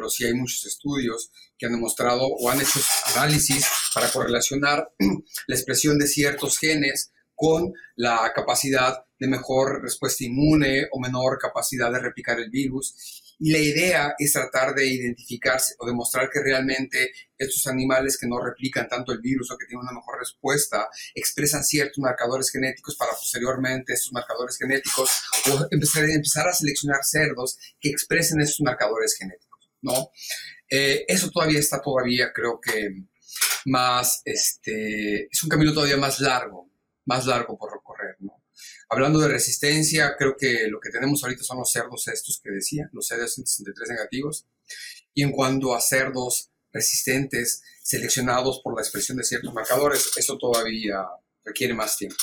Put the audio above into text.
pero sí hay muchos estudios que han demostrado o han hecho análisis para correlacionar la expresión de ciertos genes con la capacidad de mejor respuesta inmune o menor capacidad de replicar el virus. Y la idea es tratar de identificarse o demostrar que realmente estos animales que no replican tanto el virus o que tienen una mejor respuesta expresan ciertos marcadores genéticos para posteriormente estos marcadores genéticos o empezar, empezar a seleccionar cerdos que expresen estos marcadores genéticos, ¿no? Eh, eso todavía está todavía, creo que más, este, es un camino todavía más largo, más largo por recorrer, ¿no? Hablando de resistencia, creo que lo que tenemos ahorita son los cerdos estos que decía, los CD163 negativos. Y en cuanto a cerdos resistentes seleccionados por la expresión de ciertos marcadores, eso todavía requiere más tiempo.